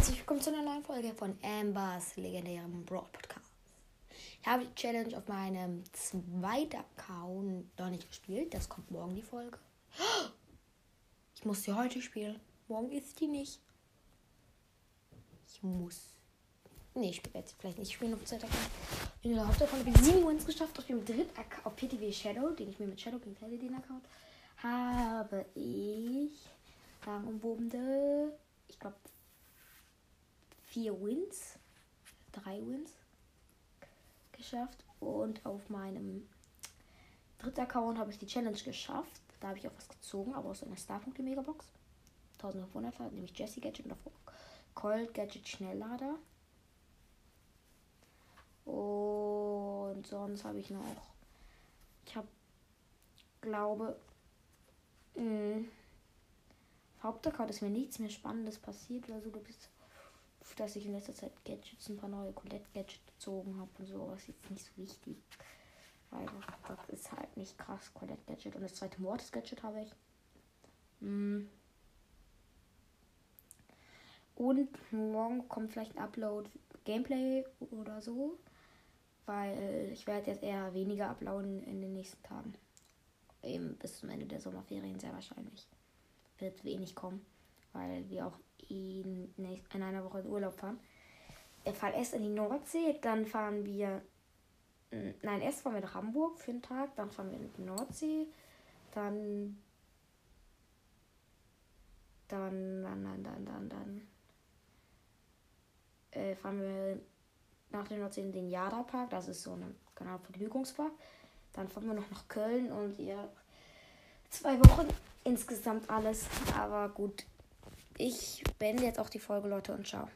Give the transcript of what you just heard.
zu einer neuen Folge von Ambers legendärem Broad Podcast. Ich habe die Challenge auf meinem zweiten Account noch nicht gespielt. Das kommt morgen die Folge. Ich muss sie heute spielen. Morgen ist die nicht. Ich muss. Nee, ich werde sie vielleicht nicht spielen auf dem zweiten Account. In der Hauptaccount habe ich 7 Wins geschafft. Auf dem dritten Account, auf PTV Shadow, den ich mir mit Shadow King teile, den Account, habe ich sagenumwobene, ich glaube, vier Wins, drei Wins geschafft. Und auf meinem dritten Account habe ich die Challenge geschafft. Da habe ich auch was gezogen, aber aus einer Starpunkte Megabox. 1500 war nämlich Jesse Gadget und auf Cold Gadget Schnelllader. Und sonst habe ich noch. Ich habe, glaube, mh, Hauptaccount ist mir nichts mehr Spannendes passiert oder so. Du bist dass ich in letzter Zeit Gadgets, ein paar neue Colette-Gadgets gezogen habe und so, aber ist jetzt nicht so wichtig. Weil das ist halt nicht krass, Colette-Gadget. Und das zweite Mortis-Gadget habe ich. Mm. Und morgen kommt vielleicht ein Upload Gameplay oder so. Weil ich werde jetzt eher weniger uploaden in den nächsten Tagen. Eben bis zum Ende der Sommerferien sehr wahrscheinlich. Wird wenig kommen. Weil wir auch in, in einer Woche in Urlaub fahren. Wir fahren erst in die Nordsee, dann fahren wir. Nein, erst fahren wir nach Hamburg für einen Tag, dann fahren wir in die Nordsee, dann. Dann, dann, dann, dann, dann, dann. Äh, fahren wir nach der Nordsee in den Jada-Park, das ist so ein genau, Vergnügungspark. Dann fahren wir noch nach Köln und ja, zwei Wochen insgesamt alles. Aber gut, ich beende jetzt auch die Folge, Leute, und ciao.